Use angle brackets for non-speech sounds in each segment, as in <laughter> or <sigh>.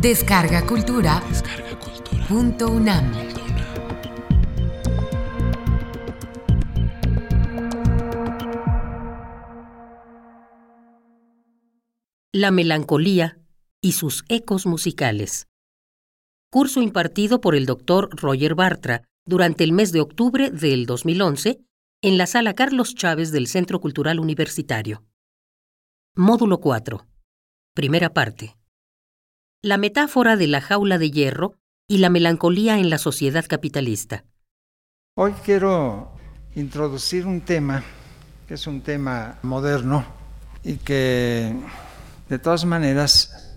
Descarga Cultura. Punto UNAM. La melancolía y sus ecos musicales. Curso impartido por el doctor Roger Bartra durante el mes de octubre del 2011 en la sala Carlos Chávez del Centro Cultural Universitario. Módulo 4. Primera parte. La metáfora de la jaula de hierro y la melancolía en la sociedad capitalista. Hoy quiero introducir un tema que es un tema moderno y que de todas maneras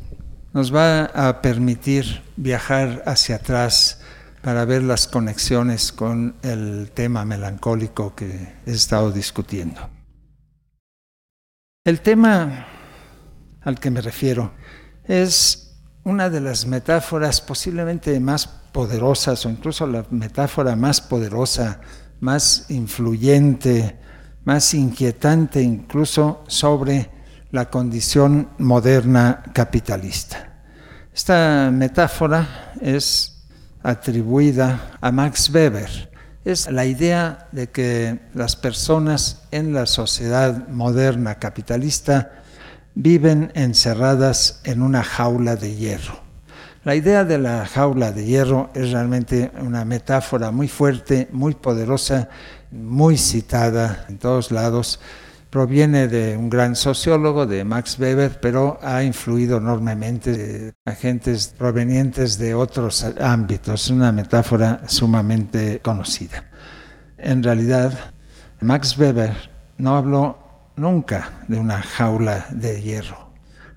nos va a permitir viajar hacia atrás para ver las conexiones con el tema melancólico que he estado discutiendo. El tema al que me refiero es una de las metáforas posiblemente más poderosas o incluso la metáfora más poderosa, más influyente, más inquietante incluso sobre la condición moderna capitalista. Esta metáfora es atribuida a Max Weber. Es la idea de que las personas en la sociedad moderna capitalista viven encerradas en una jaula de hierro. La idea de la jaula de hierro es realmente una metáfora muy fuerte, muy poderosa, muy citada en todos lados. Proviene de un gran sociólogo, de Max Weber, pero ha influido enormemente de agentes provenientes de otros ámbitos. Es una metáfora sumamente conocida. En realidad, Max Weber no habló nunca de una jaula de hierro.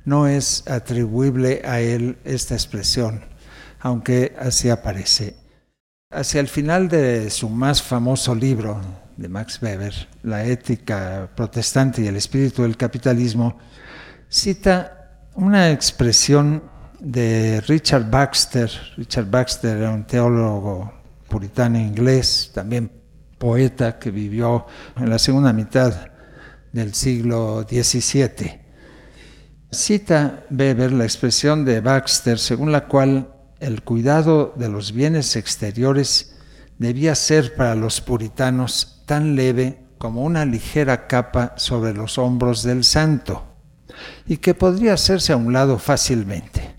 No es atribuible a él esta expresión, aunque así aparece. Hacia el final de su más famoso libro de Max Weber, La ética protestante y el espíritu del capitalismo, cita una expresión de Richard Baxter. Richard Baxter era un teólogo puritano inglés, también poeta que vivió en la segunda mitad del siglo XVII. Cita Weber la expresión de Baxter según la cual el cuidado de los bienes exteriores debía ser para los puritanos tan leve como una ligera capa sobre los hombros del santo, y que podría hacerse a un lado fácilmente.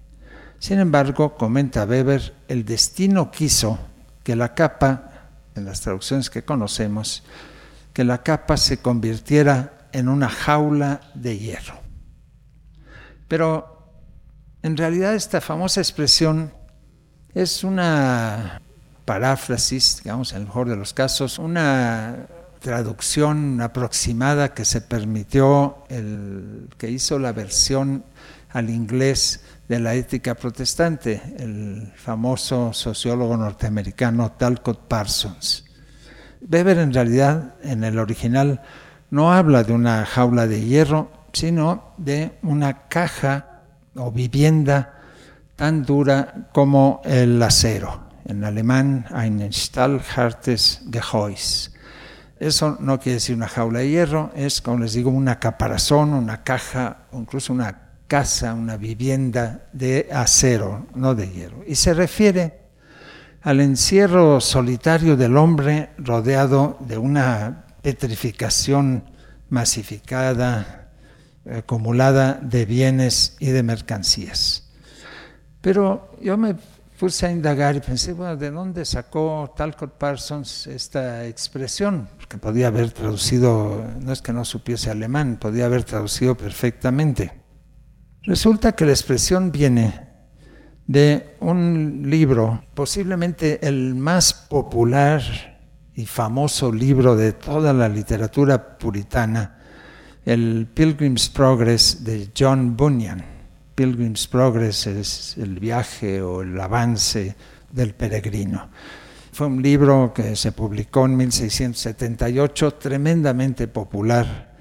Sin embargo, comenta Weber, el destino quiso que la capa, en las traducciones que conocemos, que la capa se convirtiera en una jaula de hierro. Pero en realidad esta famosa expresión es una paráfrasis, digamos, en el mejor de los casos, una traducción aproximada que se permitió el que hizo la versión al inglés de la ética protestante, el famoso sociólogo norteamericano Talcott Parsons. Weber en realidad en el original no habla de una jaula de hierro, sino de una caja o vivienda tan dura como el acero. En alemán, ein Stahlhartes Gehäuse. Eso no quiere decir una jaula de hierro, es, como les digo, una caparazón, una caja, incluso una casa, una vivienda de acero, no de hierro. Y se refiere al encierro solitario del hombre rodeado de una petrificación masificada, acumulada de bienes y de mercancías. Pero yo me puse a indagar y pensé, bueno, ¿de dónde sacó Talcott Parsons esta expresión? Porque podía haber traducido, no es que no supiese alemán, podía haber traducido perfectamente. Resulta que la expresión viene de un libro, posiblemente el más popular y famoso libro de toda la literatura puritana, el Pilgrim's Progress de John Bunyan. Pilgrim's Progress es el viaje o el avance del peregrino. Fue un libro que se publicó en 1678, tremendamente popular.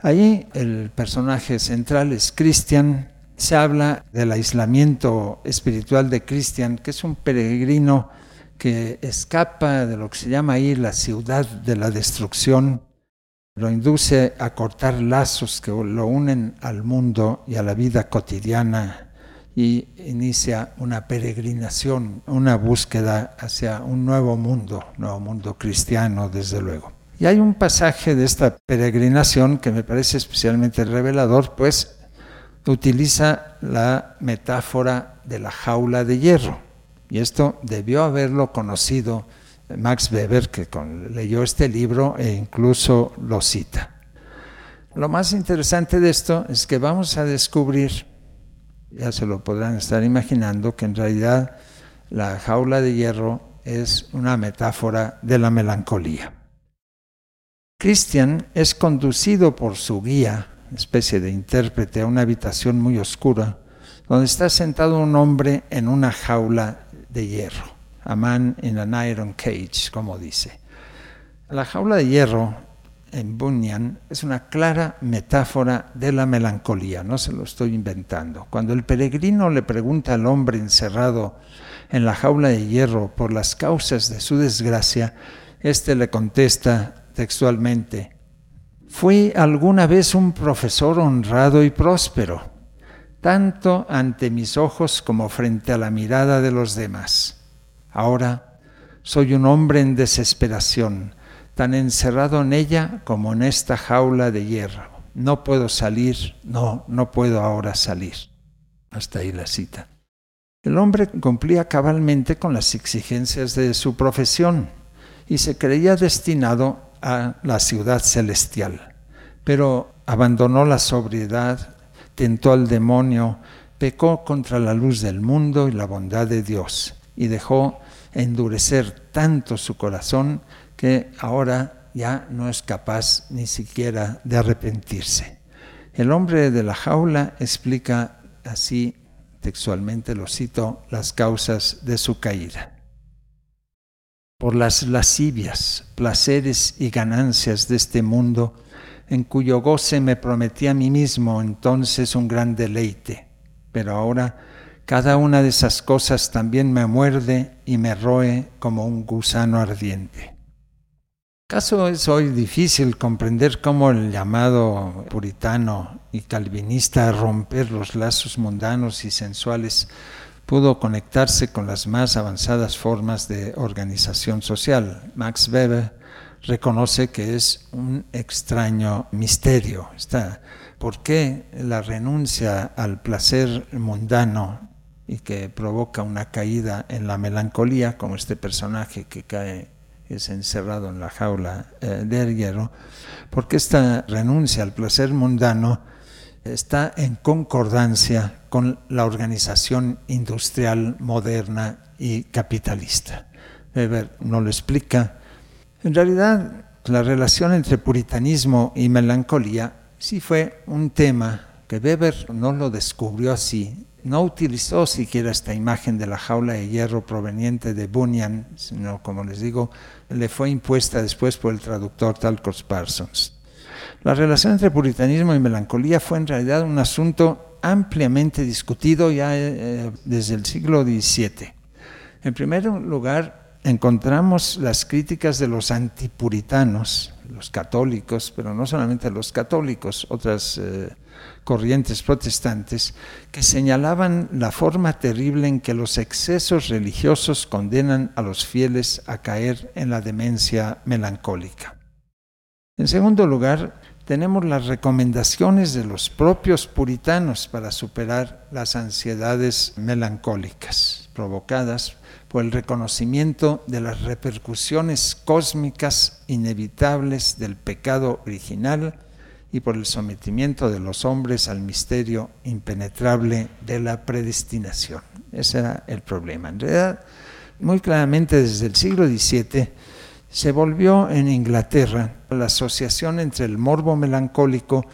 Allí el personaje central es Christian. Se habla del aislamiento espiritual de Christian, que es un peregrino que escapa de lo que se llama ahí la ciudad de la destrucción lo induce a cortar lazos que lo unen al mundo y a la vida cotidiana y inicia una peregrinación, una búsqueda hacia un nuevo mundo, nuevo mundo cristiano, desde luego. Y hay un pasaje de esta peregrinación que me parece especialmente revelador, pues utiliza la metáfora de la jaula de hierro. Y esto debió haberlo conocido Max Weber, que leyó este libro e incluso lo cita. Lo más interesante de esto es que vamos a descubrir ya se lo podrán estar imaginando, que en realidad la jaula de hierro es una metáfora de la melancolía. Christian es conducido por su guía, especie de intérprete, a una habitación muy oscura, donde está sentado un hombre en una jaula de hierro, a man in an iron cage, como dice. La jaula de hierro en Bunyan es una clara metáfora de la melancolía, no se lo estoy inventando. Cuando el peregrino le pregunta al hombre encerrado en la jaula de hierro por las causas de su desgracia, éste le contesta textualmente, fui alguna vez un profesor honrado y próspero, tanto ante mis ojos como frente a la mirada de los demás. Ahora soy un hombre en desesperación, tan encerrado en ella como en esta jaula de hierro. No puedo salir, no, no puedo ahora salir. Hasta ahí la cita. El hombre cumplía cabalmente con las exigencias de su profesión y se creía destinado a la ciudad celestial. Pero abandonó la sobriedad, tentó al demonio, pecó contra la luz del mundo y la bondad de Dios y dejó endurecer tanto su corazón que ahora ya no es capaz ni siquiera de arrepentirse. El hombre de la jaula explica así textualmente, lo cito, las causas de su caída. Por las lascivias, placeres y ganancias de este mundo, en cuyo goce me prometí a mí mismo entonces un gran deleite, pero ahora cada una de esas cosas también me muerde y me roe como un gusano ardiente. ¿Acaso es hoy difícil comprender cómo el llamado puritano y calvinista a romper los lazos mundanos y sensuales pudo conectarse con las más avanzadas formas de organización social? Max Weber reconoce que es un extraño misterio. ¿Por qué la renuncia al placer mundano y que provoca una caída en la melancolía, como este personaje que cae es encerrado en la jaula eh, del hierro, porque esta renuncia al placer mundano está en concordancia con la organización industrial moderna y capitalista. Weber no lo explica. En realidad, la relación entre puritanismo y melancolía sí fue un tema que Weber no lo descubrió así, no utilizó siquiera esta imagen de la jaula de hierro proveniente de Bunyan, sino, como les digo, le fue impuesta después por el traductor Talcott Parsons. La relación entre puritanismo y melancolía fue en realidad un asunto ampliamente discutido ya eh, desde el siglo XVII. En primer lugar, encontramos las críticas de los antipuritanos, los católicos, pero no solamente los católicos, otras eh, corrientes protestantes que señalaban la forma terrible en que los excesos religiosos condenan a los fieles a caer en la demencia melancólica. En segundo lugar, tenemos las recomendaciones de los propios puritanos para superar las ansiedades melancólicas provocadas por el reconocimiento de las repercusiones cósmicas inevitables del pecado original y por el sometimiento de los hombres al misterio impenetrable de la predestinación. Ese era el problema. En realidad, muy claramente desde el siglo XVII se volvió en Inglaterra la asociación entre el morbo melancólico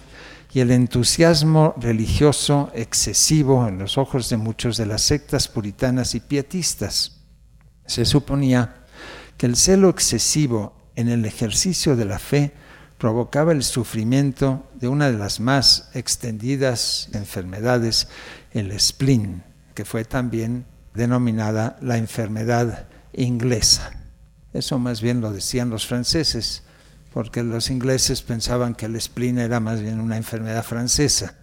y el entusiasmo religioso excesivo en los ojos de muchos de las sectas puritanas y pietistas. Se suponía que el celo excesivo en el ejercicio de la fe provocaba el sufrimiento de una de las más extendidas enfermedades, el spleen, que fue también denominada la enfermedad inglesa. Eso más bien lo decían los franceses, porque los ingleses pensaban que el spleen era más bien una enfermedad francesa.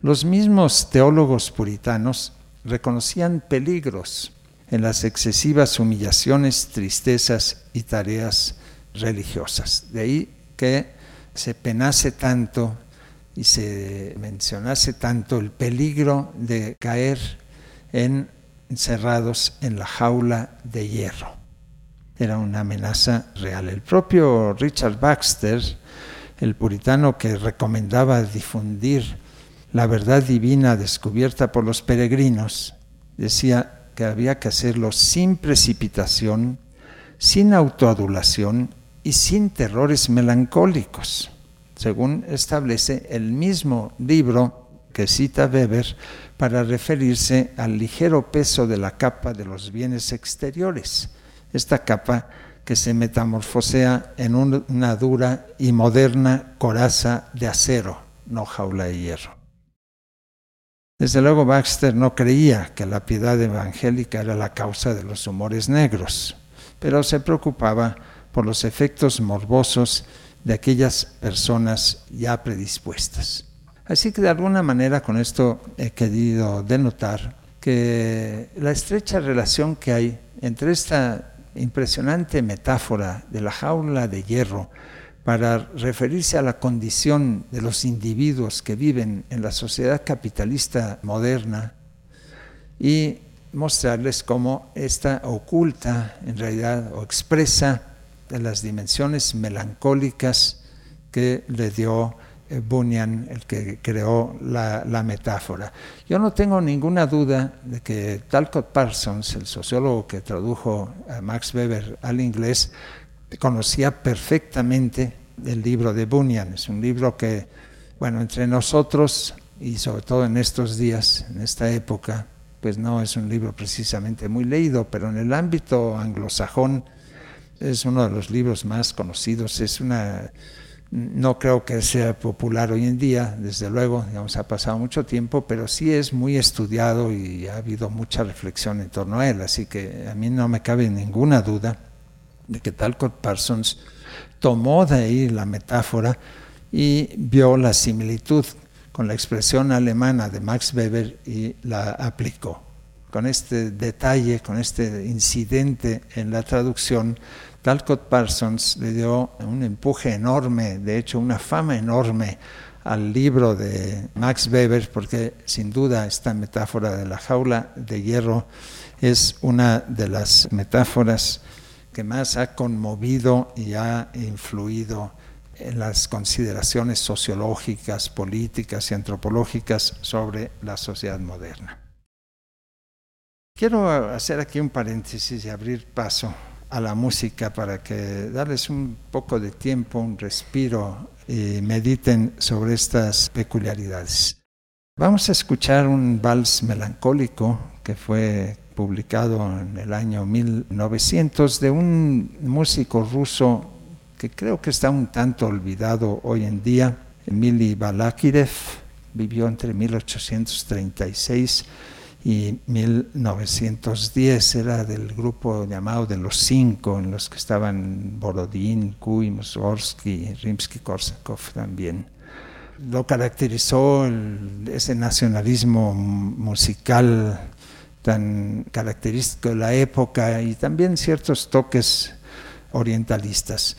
Los mismos teólogos puritanos reconocían peligros en las excesivas humillaciones, tristezas y tareas religiosas. De ahí que se penase tanto y se mencionase tanto el peligro de caer en, encerrados en la jaula de hierro. Era una amenaza real. El propio Richard Baxter, el puritano que recomendaba difundir la verdad divina descubierta por los peregrinos, decía que había que hacerlo sin precipitación, sin autoadulación y sin terrores melancólicos, según establece el mismo libro que cita Weber para referirse al ligero peso de la capa de los bienes exteriores, esta capa que se metamorfosea en una dura y moderna coraza de acero, no jaula de hierro. Desde luego Baxter no creía que la piedad evangélica era la causa de los humores negros, pero se preocupaba por los efectos morbosos de aquellas personas ya predispuestas. Así que de alguna manera con esto he querido denotar que la estrecha relación que hay entre esta impresionante metáfora de la jaula de hierro para referirse a la condición de los individuos que viven en la sociedad capitalista moderna y mostrarles cómo esta oculta en realidad o expresa las dimensiones melancólicas que le dio eh, Bunyan, el que creó la, la, metáfora. Yo no tengo ninguna duda de que Talcott Parsons, el sociólogo que tradujo a Max Weber al inglés, conocía perfectamente el libro de Bunyan. Es un libro que, bueno, entre nosotros y sobre todo en estos días, en esta época, pues no es un libro precisamente muy leído, pero en el ámbito anglosajón es uno de los libros más conocidos. Es una, no creo que sea popular hoy en día, desde luego, digamos, ha pasado mucho tiempo, pero sí es muy estudiado y ha habido mucha reflexión en torno a él. Así que a mí no me cabe ninguna duda de que Talcott Parsons tomó de ahí la metáfora y vio la similitud con la expresión alemana de Max Weber y la aplicó. Con este detalle, con este incidente en la traducción, Talcott Parsons le dio un empuje enorme, de hecho una fama enorme al libro de Max Weber, porque sin duda esta metáfora de la jaula de hierro es una de las metáforas que más ha conmovido y ha influido en las consideraciones sociológicas, políticas y antropológicas sobre la sociedad moderna. Quiero hacer aquí un paréntesis y abrir paso a la música para que darles un poco de tiempo, un respiro y mediten sobre estas peculiaridades. Vamos a escuchar un vals melancólico que fue publicado en el año 1900 de un músico ruso que creo que está un tanto olvidado hoy en día, Emily Balakirev, vivió entre 1836 y 1910, era del grupo llamado de los cinco, en los que estaban Borodín, Kuy, Mussorgsky, Rimsky-Korsakov también. Lo caracterizó ese nacionalismo musical tan característico de la época y también ciertos toques orientalistas.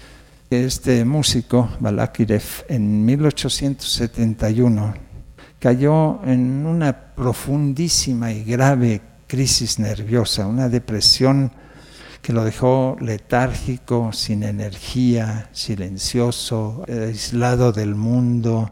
Este músico, Balakirev, en 1871 cayó en una profundísima y grave crisis nerviosa, una depresión que lo dejó letárgico, sin energía, silencioso, aislado del mundo,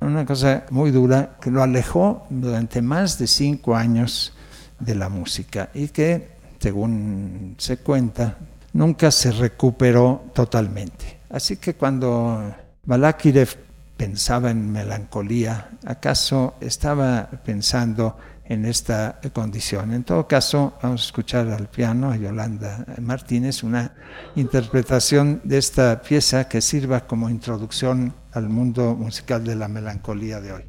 una cosa muy dura que lo alejó durante más de cinco años de la música y que, según se cuenta, nunca se recuperó totalmente. Así que cuando Balakirev pensaba en melancolía, ¿acaso estaba pensando en esta condición? En todo caso, vamos a escuchar al piano a Yolanda Martínez una interpretación de esta pieza que sirva como introducción al mundo musical de la melancolía de hoy.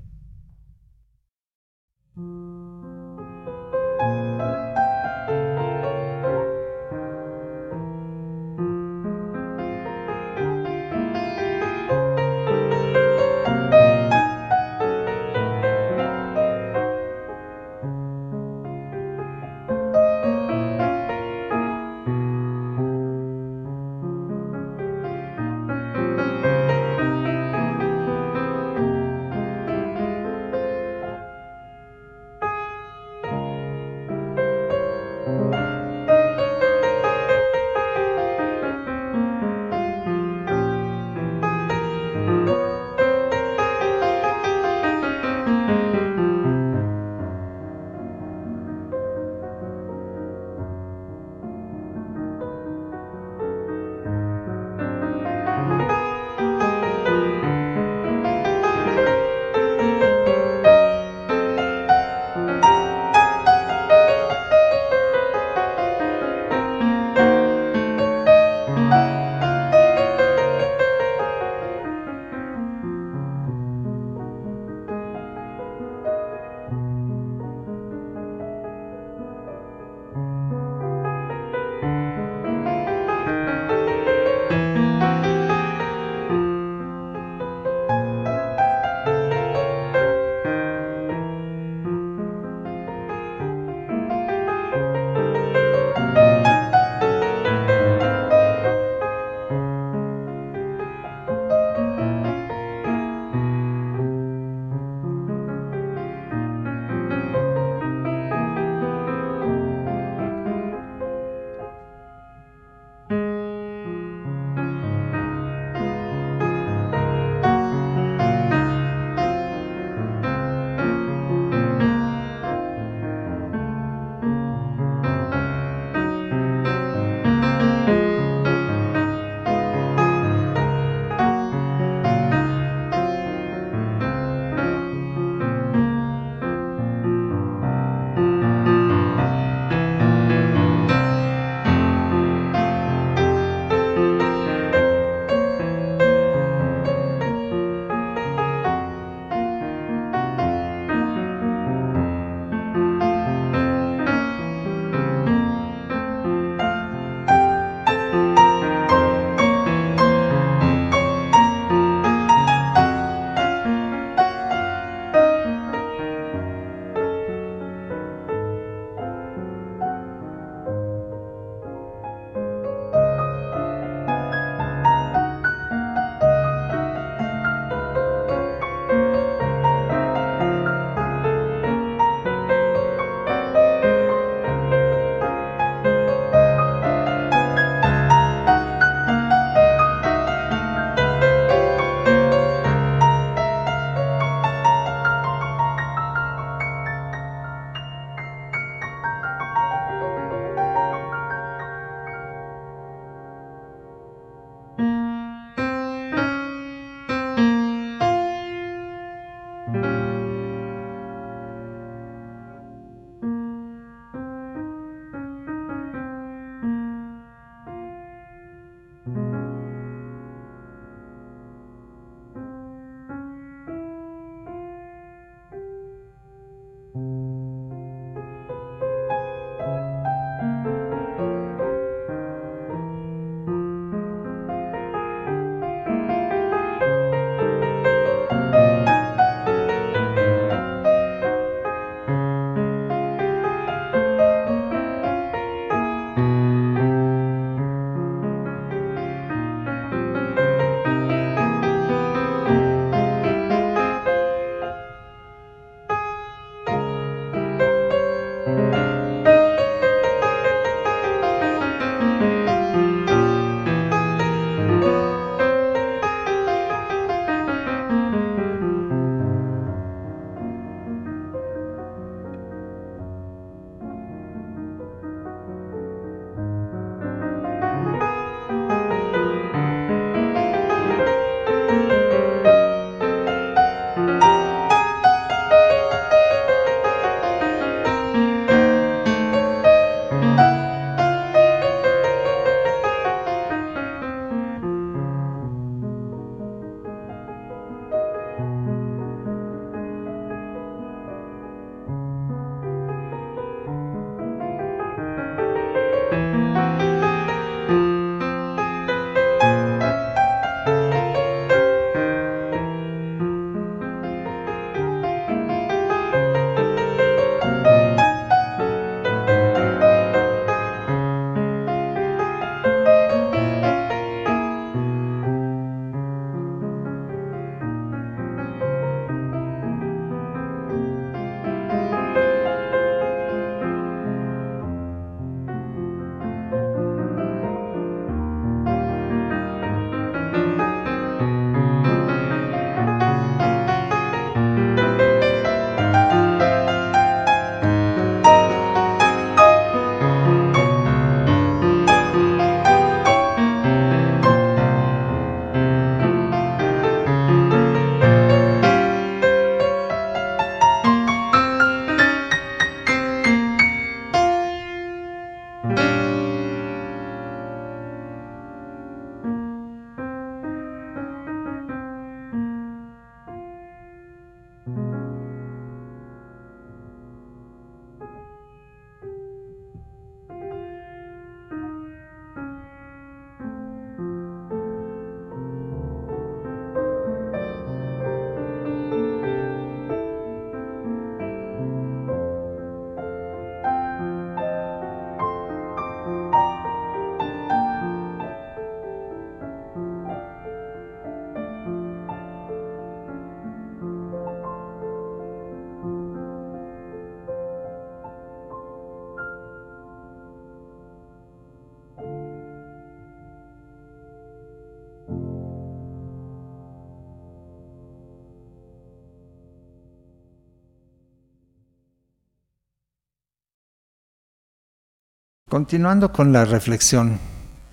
Continuando con la reflexión,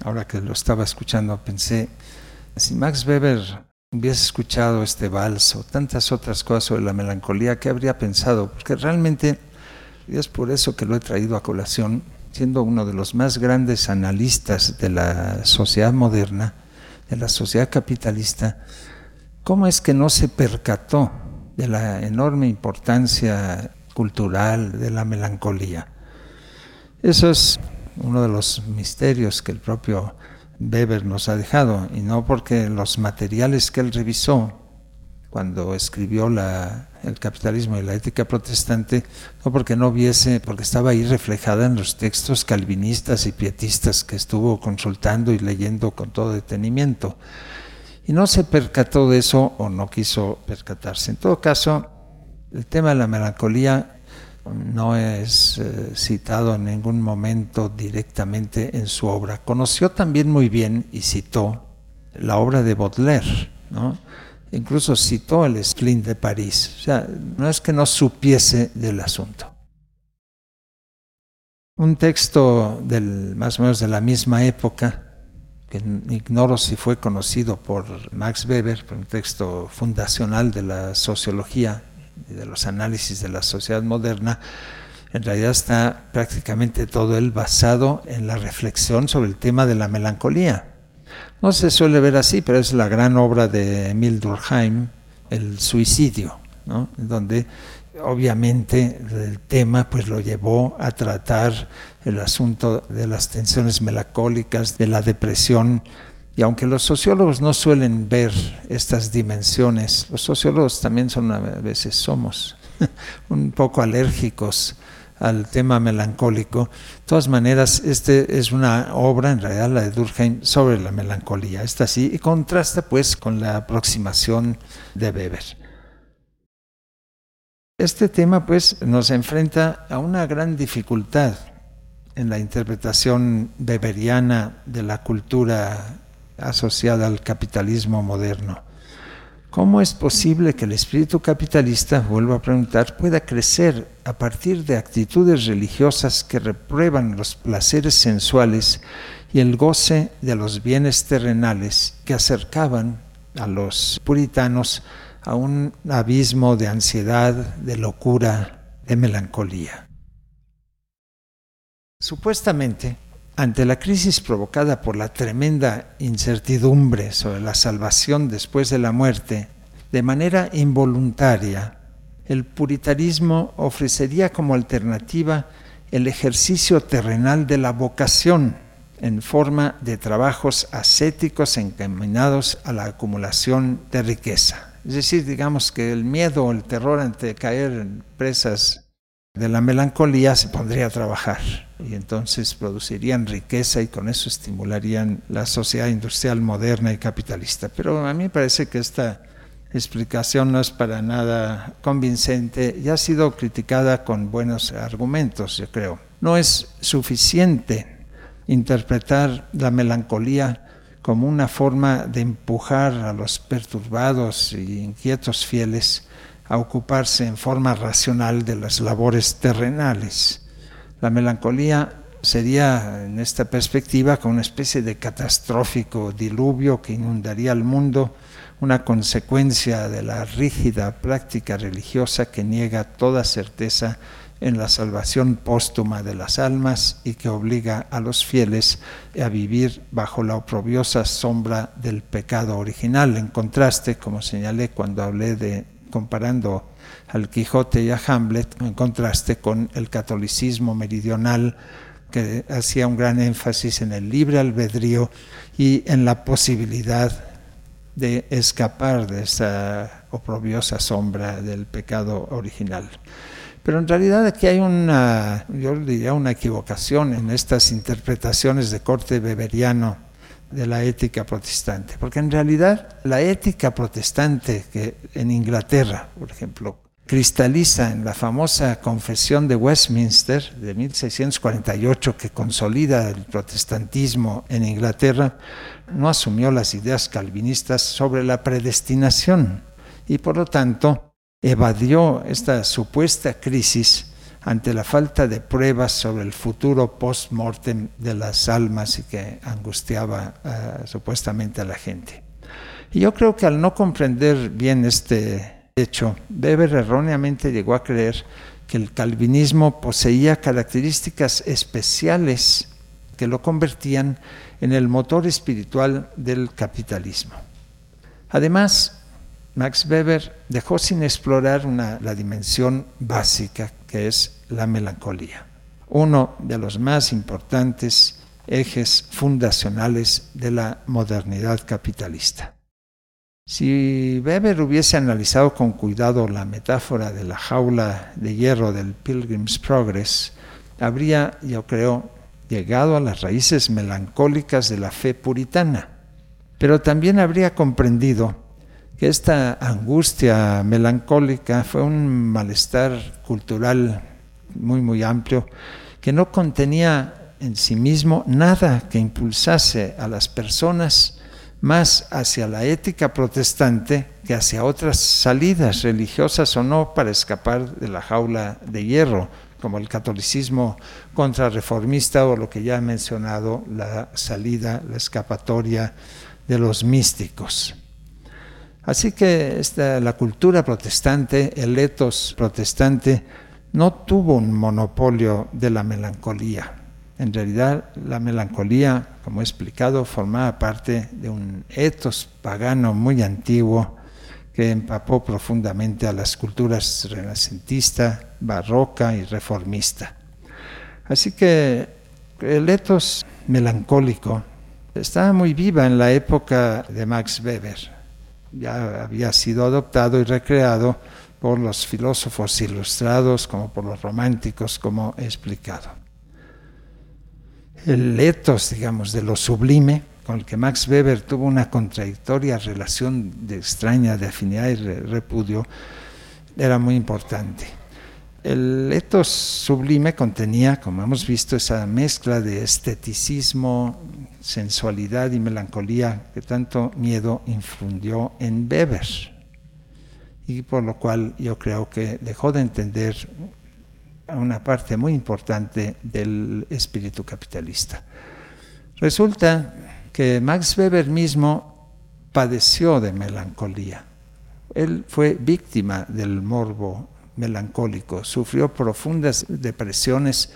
ahora que lo estaba escuchando, pensé, si Max Weber hubiese escuchado este vals o tantas otras cosas sobre la melancolía, ¿qué habría pensado? Porque realmente, y es por eso que lo he traído a colación, siendo uno de los más grandes analistas de la sociedad moderna, de la sociedad capitalista, ¿cómo es que no se percató de la enorme importancia cultural de la melancolía? Eso es uno de los misterios que el propio Weber nos ha dejado, y no porque los materiales que él revisó cuando escribió la, el capitalismo y la ética protestante, no porque no viese, porque estaba ahí reflejada en los textos calvinistas y pietistas que estuvo consultando y leyendo con todo detenimiento. Y no se percató de eso o no quiso percatarse. En todo caso, el tema de la melancolía no es eh, citado en ningún momento directamente en su obra. Conoció también muy bien y citó la obra de Baudelaire, ¿no? incluso citó el Splin de París. O sea, no es que no supiese del asunto. Un texto del, más o menos de la misma época, que ignoro si fue conocido por Max Weber, un texto fundacional de la sociología de los análisis de la sociedad moderna, en realidad está prácticamente todo él basado en la reflexión sobre el tema de la melancolía. No se suele ver así, pero es la gran obra de Emil Durkheim, El suicidio, ¿no? donde obviamente el tema pues lo llevó a tratar el asunto de las tensiones melancólicas, de la depresión, y aunque los sociólogos no suelen ver estas dimensiones, los sociólogos también son a veces somos <laughs> un poco alérgicos al tema melancólico. De todas maneras, este es una obra, en realidad la de Durkheim, sobre la melancolía. Está así y contrasta pues con la aproximación de Weber. Este tema pues nos enfrenta a una gran dificultad en la interpretación weberiana de la cultura asociada al capitalismo moderno. ¿Cómo es posible que el espíritu capitalista, vuelvo a preguntar, pueda crecer a partir de actitudes religiosas que reprueban los placeres sensuales y el goce de los bienes terrenales que acercaban a los puritanos a un abismo de ansiedad, de locura, de melancolía? Supuestamente, ante la crisis provocada por la tremenda incertidumbre sobre la salvación después de la muerte, de manera involuntaria, el puritanismo ofrecería como alternativa el ejercicio terrenal de la vocación en forma de trabajos ascéticos encaminados a la acumulación de riqueza. Es decir, digamos que el miedo o el terror ante caer en presas de la melancolía se pondría a trabajar y entonces producirían riqueza y con eso estimularían la sociedad industrial moderna y capitalista. Pero a mí me parece que esta explicación no es para nada convincente y ha sido criticada con buenos argumentos, yo creo. No es suficiente interpretar la melancolía como una forma de empujar a los perturbados e inquietos fieles a ocuparse en forma racional de las labores terrenales. La melancolía sería, en esta perspectiva, como una especie de catastrófico diluvio que inundaría el mundo, una consecuencia de la rígida práctica religiosa que niega toda certeza en la salvación póstuma de las almas y que obliga a los fieles a vivir bajo la oprobiosa sombra del pecado original, en contraste, como señalé cuando hablé de comparando al Quijote y a Hamlet, en contraste con el catolicismo meridional que hacía un gran énfasis en el libre albedrío y en la posibilidad de escapar de esa oprobiosa sombra del pecado original. Pero en realidad aquí hay una, yo diría una equivocación en estas interpretaciones de corte beberiano de la ética protestante, porque en realidad la ética protestante que en Inglaterra, por ejemplo, cristaliza en la famosa Confesión de Westminster de 1648 que consolida el protestantismo en Inglaterra, no asumió las ideas calvinistas sobre la predestinación y por lo tanto evadió esta supuesta crisis ante la falta de pruebas sobre el futuro post-mortem de las almas y que angustiaba uh, supuestamente a la gente. Y yo creo que al no comprender bien este hecho, Weber erróneamente llegó a creer que el calvinismo poseía características especiales que lo convertían en el motor espiritual del capitalismo. Además, Max Weber dejó sin explorar la dimensión básica que es la melancolía, uno de los más importantes ejes fundacionales de la modernidad capitalista. Si Weber hubiese analizado con cuidado la metáfora de la jaula de hierro del Pilgrim's Progress, habría, yo creo, llegado a las raíces melancólicas de la fe puritana, pero también habría comprendido que esta angustia melancólica fue un malestar cultural muy, muy amplio, que no contenía en sí mismo nada que impulsase a las personas más hacia la ética protestante que hacia otras salidas religiosas o no para escapar de la jaula de hierro, como el catolicismo contrarreformista o lo que ya he mencionado, la salida, la escapatoria de los místicos. Así que la cultura protestante, el etos protestante, no tuvo un monopolio de la melancolía en realidad, la melancolía, como he explicado, formaba parte de un etos pagano muy antiguo que empapó profundamente a las culturas renacentista, barroca y reformista. Así que el etos melancólico estaba muy viva en la época de Max Weber. Ya había sido adoptado y recreado por los filósofos ilustrados como por los románticos, como he explicado el etos, digamos, de lo sublime, con el que Max Weber tuvo una contradictoria relación de extraña de afinidad y repudio, era muy importante. El etos sublime contenía, como hemos visto, esa mezcla de esteticismo, sensualidad y melancolía que tanto miedo infundió en Weber. Y por lo cual yo creo que dejó de entender una parte muy importante del espíritu capitalista. Resulta que Max Weber mismo padeció de melancolía. Él fue víctima del morbo melancólico, sufrió profundas depresiones.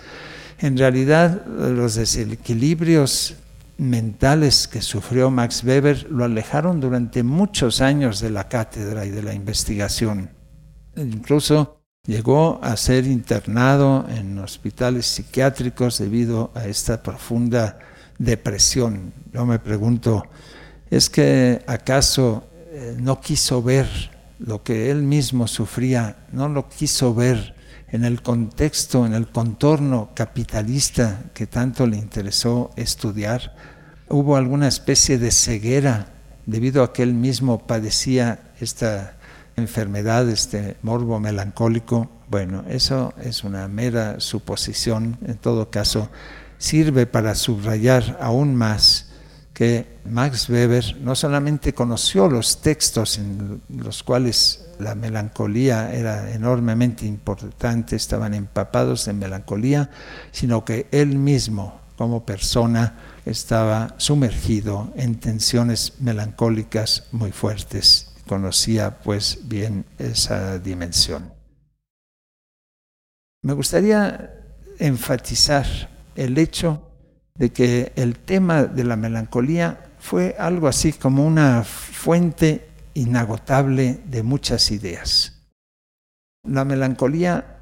En realidad, los desequilibrios mentales que sufrió Max Weber lo alejaron durante muchos años de la cátedra y de la investigación. Incluso Llegó a ser internado en hospitales psiquiátricos debido a esta profunda depresión. Yo me pregunto, ¿es que acaso eh, no quiso ver lo que él mismo sufría, no lo quiso ver en el contexto, en el contorno capitalista que tanto le interesó estudiar? ¿Hubo alguna especie de ceguera debido a que él mismo padecía esta enfermedad, este morbo melancólico, bueno, eso es una mera suposición, en todo caso, sirve para subrayar aún más que Max Weber no solamente conoció los textos en los cuales la melancolía era enormemente importante, estaban empapados de melancolía, sino que él mismo como persona estaba sumergido en tensiones melancólicas muy fuertes conocía pues bien esa dimensión. Me gustaría enfatizar el hecho de que el tema de la melancolía fue algo así como una fuente inagotable de muchas ideas. La melancolía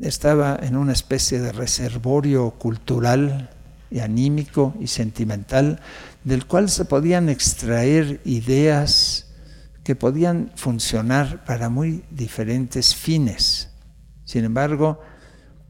estaba en una especie de reservorio cultural y anímico y sentimental del cual se podían extraer ideas, que podían funcionar para muy diferentes fines. Sin embargo,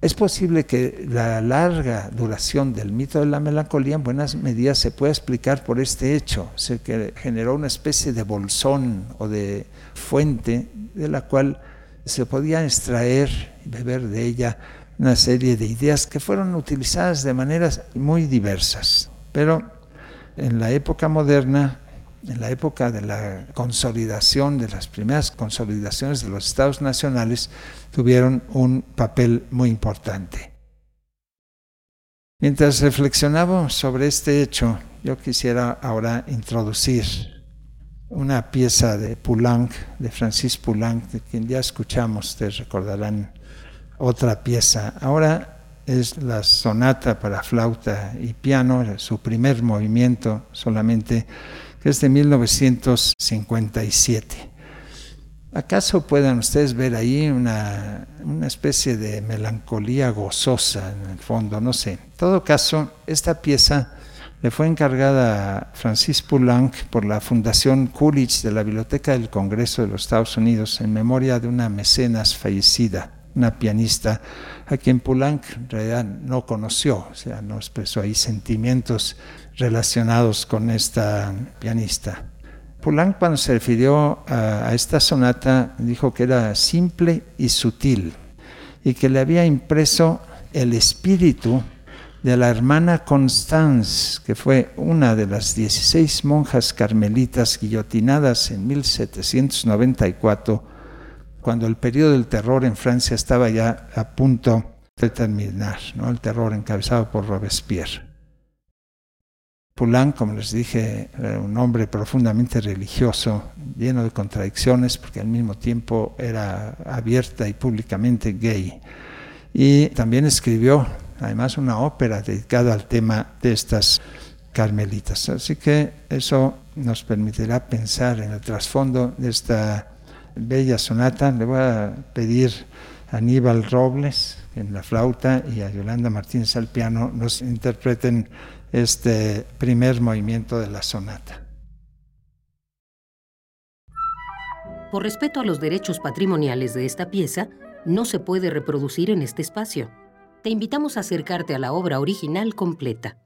es posible que la larga duración del mito de la melancolía en buenas medidas se pueda explicar por este hecho, se que generó una especie de bolsón o de fuente de la cual se podía extraer y beber de ella una serie de ideas que fueron utilizadas de maneras muy diversas. Pero en la época moderna en la época de la consolidación, de las primeras consolidaciones de los estados nacionales, tuvieron un papel muy importante. Mientras reflexionábamos sobre este hecho, yo quisiera ahora introducir una pieza de Poulenc, de Francis Poulenc, de quien ya escuchamos, ustedes recordarán otra pieza. Ahora es la sonata para flauta y piano, su primer movimiento solamente, que es de 1957. ¿Acaso puedan ustedes ver ahí una, una, especie de melancolía gozosa en el fondo? No sé. En todo caso, esta pieza le fue encargada a Francis Poulenc por la Fundación Coolidge de la Biblioteca del Congreso de los Estados Unidos en memoria de una mecenas fallecida, una pianista a quien Poulenc en realidad no conoció, o sea, no expresó ahí sentimientos relacionados con esta pianista. Poulenc cuando se refirió a, esta sonata dijo que era simple y sutil y que le había impreso el espíritu de la hermana Constance, que fue una de las 16 monjas carmelitas guillotinadas en 1794, cuando el periodo del terror en Francia estaba ya a punto de terminar, ¿no? el terror encabezado por Robespierre. Poulenc, como les dije, era un hombre profundamente religioso, lleno de contradicciones, porque al mismo tiempo era abierta y públicamente gay. Y también escribió, además, una ópera dedicada al tema de estas carmelitas. Así que eso nos permitirá pensar en el trasfondo de esta bella sonata. Le voy a pedir a Aníbal Robles en la flauta y a Yolanda Martínez al piano nos interpreten este primer movimiento de la sonata. Por respeto a los derechos patrimoniales de esta pieza, no se puede reproducir en este espacio. Te invitamos a acercarte a la obra original completa.